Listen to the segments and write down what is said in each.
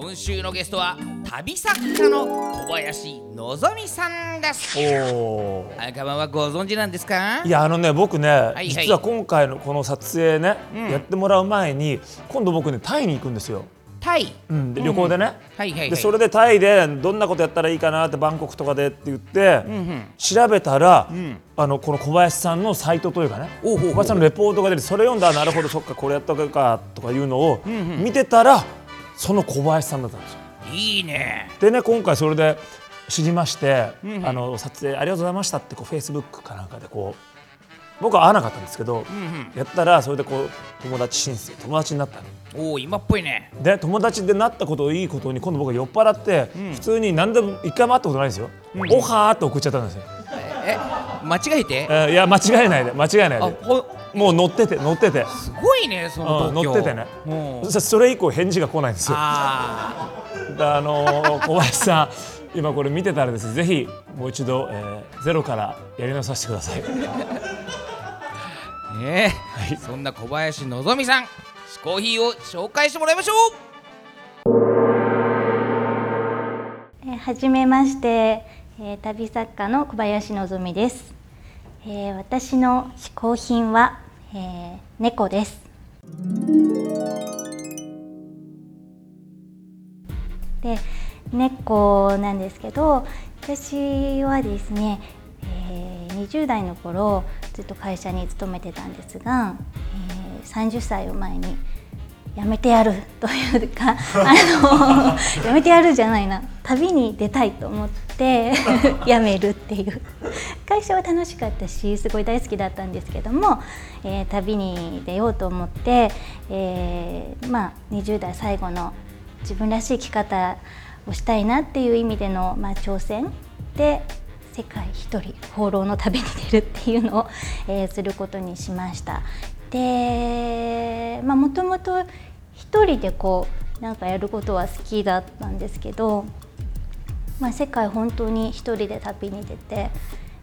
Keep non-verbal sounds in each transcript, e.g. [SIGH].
今週のゲストは旅作家の小林のぞみさんです。おお赤間はご存知なんですか？いやあのね僕ね、いはい。実は今回のこの撮影ね、うん。やってもらう前に今度僕ねタイに行くんですよ、タイ？うん、で旅行でね、はいはいはい。でそれでタイでどんなことやったらいいかなってバンコクとかでって言って、うんうん。調べたら、ん。あのこの小林さんのサイトというかね小林さんのレポートが出てそれ読んだらなるほどそっかこれやったかかとかいうのをんうん。見てたらその小林さんだったんですよ。いいね。でね今回それで知りまして、うんうん。あの撮影ありがとうございましたってこうフェイスブックかなんかでこう僕は会わなかったんですけど、うんうん。やったらそれでこう友達申請友達になったの。おお今っぽいね。で友達でなったことをいいことに今度僕は酔っ払って、ん。普通に何でも一回も会ったことないんですよ、ん。おはーって送っちゃったんですよ、え間違えて？えーいや間違えないで間違えないあでほもう乗ってて乗ってて。すごいねそのうん乗っててね。うん。そしたらそれ以降返事が来ないんですよ。あであのー小林さん今これ見てたらですねぜひもう一度、えーゼロからやり直させてください。あ [LAUGHS] ねえ、い。そんな小林のぞみさん嗜好品を紹介してもらいましょう。えーはじめまして、えー旅作家の小林のぞみです、えー私の嗜好品は、えー猫です。で猫なんですけど私はですね、えー20代の頃ずっと会社に勤めてたんですが、えー30歳を前にやめてやるというか [LAUGHS] あのやめてやるじゃないな。旅に出たいと思ってや [LAUGHS] めるっていう会社は楽しかったしすごい大好きだったんですけども、えー旅に出ようと思って、えーまあ、20代最後の自分らしい生き方をしたいなっていう意味での、まあ、挑戦で世界一人放浪の旅に出るっていうのを、えーすることにしました。でまあもともと一人でこうなんかやることは好きだったんですけど、まあ、世界本当に一人で旅に出て、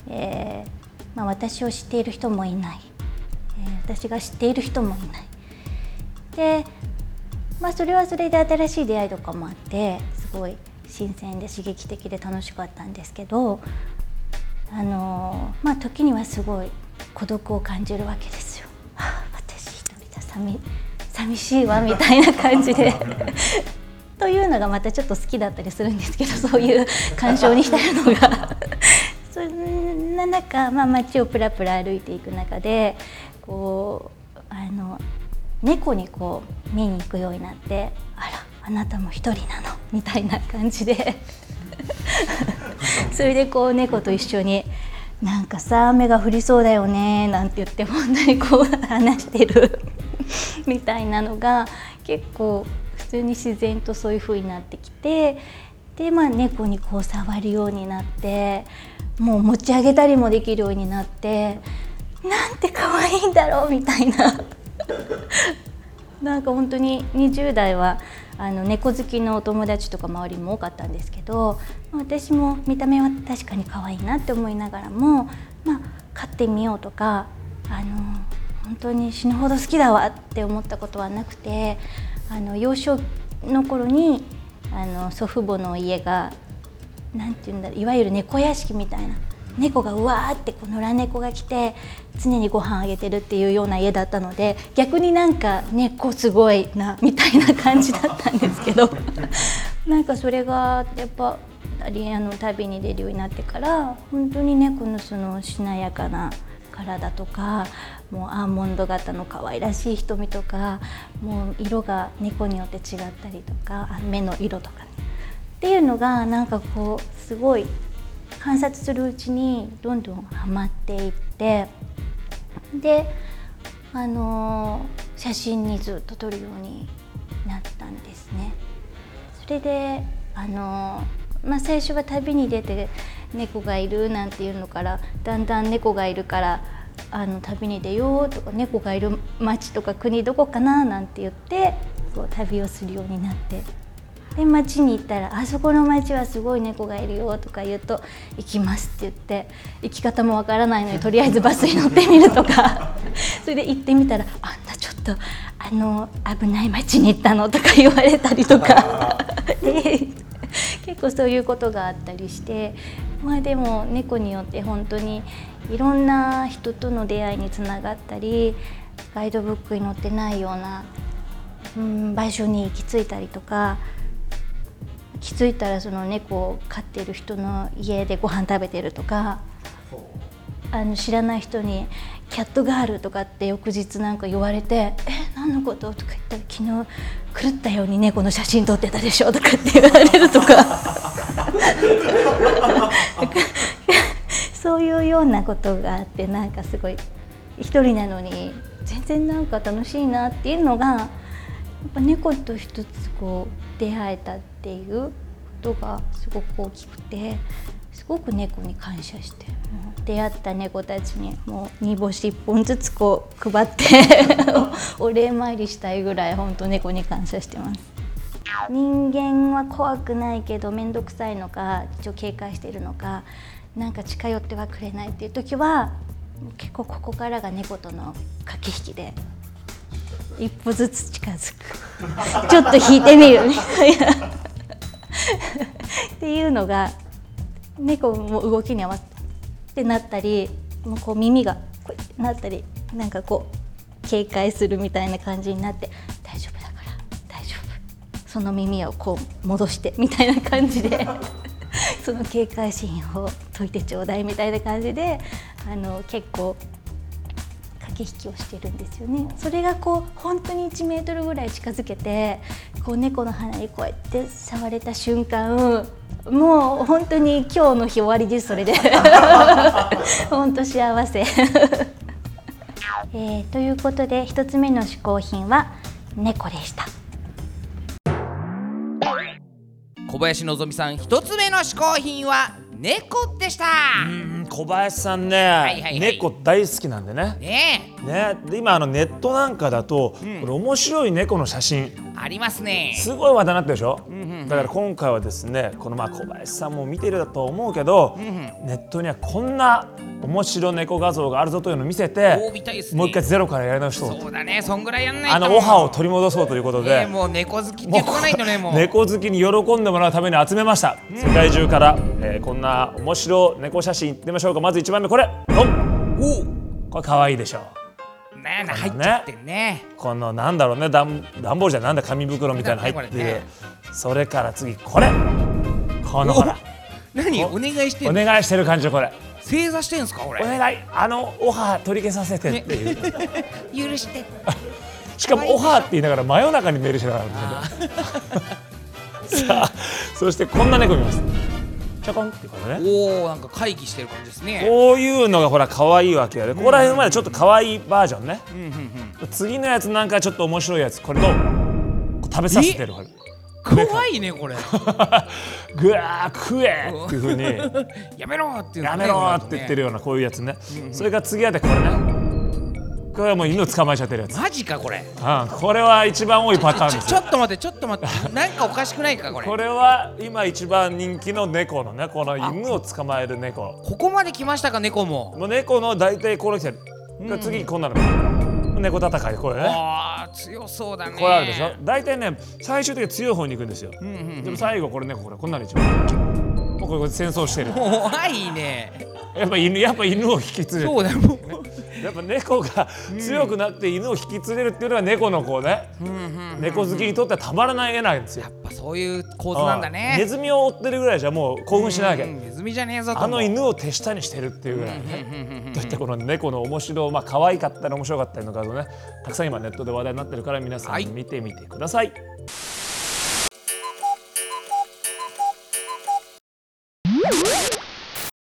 えーまあ、私を知っている人もいない、えー私が知っている人もいない。でまあ、それはそれで新しい出会いとかもあってすごい新鮮で刺激的で楽しかったんですけどあのまあ時にはすごい孤独を感じるわけですよ。は [LAUGHS] あ私一人じゃ寂寂しいわみたいな感じで。[LAUGHS] というのがまたちょっと好きだったりするんですけど [LAUGHS] そういう感傷に浸るのが。[LAUGHS] そんな中、まあ、街をプラプラ歩いていく中でこうあの猫にこう見に行くようになって「あらあなたも一人なの」みたいな感じで。[LAUGHS] それでこう猫と一緒に「なんかさ雨が降りそうだよね」なんて言って本当にこう話してる。みたいなのが結構普通に自然とそういう風になってきてでまあ猫にこう触るようになってもう持ち上げたりもできるようになってなんて可愛いんだろうみたいな。[LAUGHS] なんか本当に20代はあの猫好きのお友達とか周りも多かったんですけど私も見た目は確かに可愛いなって思いながらも、まあ、飼ってみようとかあの本当に死ぬほど好きだわって思ったことはなくてあの幼少の頃にあの祖父母の家がなんていうんだろういわゆる猫屋敷みたいな猫がうわーってこう野良猫が来て常にご飯あげてるっていうような家だったので逆になんか猫すごいなみたいな感じだったんですけど [LAUGHS] なんかそれがやっぱあの旅に出るようになってから本当に猫のそのしなやかな体とかもうアーモンド型の可愛らしい瞳とかもう色が猫によって違ったりとか目の色とかねっていうのがなんかこうすごい観察するうちにどんどんハマっていってであの写真にずっと撮るようになったんですね。それであのまあ、最初は旅に出て猫がいるなんていうのからだんだん猫がいるからあの旅に出ようとか猫がいる町とか国どこかななんて言ってこう旅をするようになって。で町に行ったら「あそこの町はすごい猫がいるよ」とか言うと「行きます」って言って行き方もわからないのにとりあえずバスに乗ってみるとか。[LAUGHS] それで行ってみたら「あんなちょっとあの危ない町に行ったの」とか言われたりとか。[LAUGHS] で結構そういうことがあったりしてまあでも猫によって本当にいろんな人との出会いにつながったりガイドブックに載ってないような、うん、場所に行き着いたりとか気づいたらその猫を飼ってる人の家でご飯食べてるとかあの知らない人に「キャットガール」とかって翌日なんか言われて「え何のこと?」とか言ったら「昨日狂ったように猫の写真撮ってたでしょ」とかって言われるとかそういうようなことがあってなんかすごい一人なのに全然なんか楽しいなっていうのがやっぱ猫と一つこう出会えたっていうことがすごく大きくてすごく猫に感謝して出会った猫たちにもう煮干し1本ずつこう配って [LAUGHS] お礼参りしたいぐらい本当猫に感謝してます。人間は怖くないけど面倒くさいのか一応警戒しているのかなんか近寄ってはくれないっていう時は結構ここからが猫との駆け引きで一歩ずつ近づく。[LAUGHS] ちょっと引いてみる。みたいなっていうのが猫も動きに合わせてなったりもうこう耳がこうなったりなんかこう警戒するみたいな感じになってその耳をこう戻してみたいな感じで [LAUGHS] その警戒心を解いてちょうだいみたいな感じであの結構駆け引きをしてるんですよね。それがこう本当に1メートルぐらい近づけてこう猫の鼻にこうやって触れた瞬間もう本当に今日の日終わりですそれで。[LAUGHS] 本当幸せ、えーということで一つ目の嗜好品は猫でした小林のさん一つ目の嗜好品は猫でした。うん小林さんね、いはいはい。猫大好きなんでね。ねね、で今あのネットなんかだと、これ面白い猫の写真。えありますね。すごい話題になってるでしょ、だから今回はですねこのまあ小林さんも見てると思うけど、ネットにはこんな面白猫画像があるぞというのを見せてもう一回ゼロからやり直そうと。そうだねそんぐらいやんないと。あのオハを取り戻そうということで、もう猫好き猫好きに喜んでもらうために集めました、世界中から、えーこんな面白い猫写真いってみましょうか。まず1番目これ。ドン。おこれ可愛いでしょ。ねえ入っちゃってんね。このなんだろうね段段ボールじゃなんだ紙袋みたいなの入ってる、それから次これ。このほら。お何？お願いしておんの願いしてる感じこれ正座してんすか俺お願い。あのオハ取り消させてっていう、[LAUGHS] 許して。[LAUGHS] しかもオハって言いながら真夜中にメールしながら [LAUGHS] さあそしてこんな猫見ます。ちょこんってこれね。おおなんか会議してる感じですね。こういうのがほら可愛いわけよね。ここら辺までちょっと可愛いバージョンね、うんうんうん。次のやつなんかちょっと面白いやつ。これどう？食べさせてるこれ怖いねこれ。[LAUGHS] ぐわー食えっていうふうに。[LAUGHS] やめろってやねめろって言ってるようなこういうやつね、それから次はでこれね。これはもう犬捕まえちゃってるやつ、マジかこれ。うん、これは一番多いパターンですよ。ちょっと待ってちょっと待って。なんかおかしくないかこれ。これは今一番人気の猫のねこの犬を捕まえる猫。ここまで来ましたか猫も。もう猫の大体これ来てる、次こんなの猫戦いこれね。あー強そうだね。これあるでしょ？大体ね最終的に強い方に行くんですよ、うんうんでも最後これ猫これこんなの一番もうこれ戦争してる。怖いね。やっぱ犬やっぱ犬を引き連れるそうだよ。もうやっぱ猫が強くなって犬を引き連れるっていうのは猫のこうね、猫好きにとってはたまらない絵なんですよ。やっぱそういう構図なんだうんねネズミを追ってるぐらいじゃもう興奮しなきゃ、うんネズミじゃねえぞと。あの犬を手下にしてるっていうぐらいね。といったこの猫の面白まあ可愛かったり面白かったりの画像ねたくさん今ネットで話題になってるから皆さはい。ん見てみてください。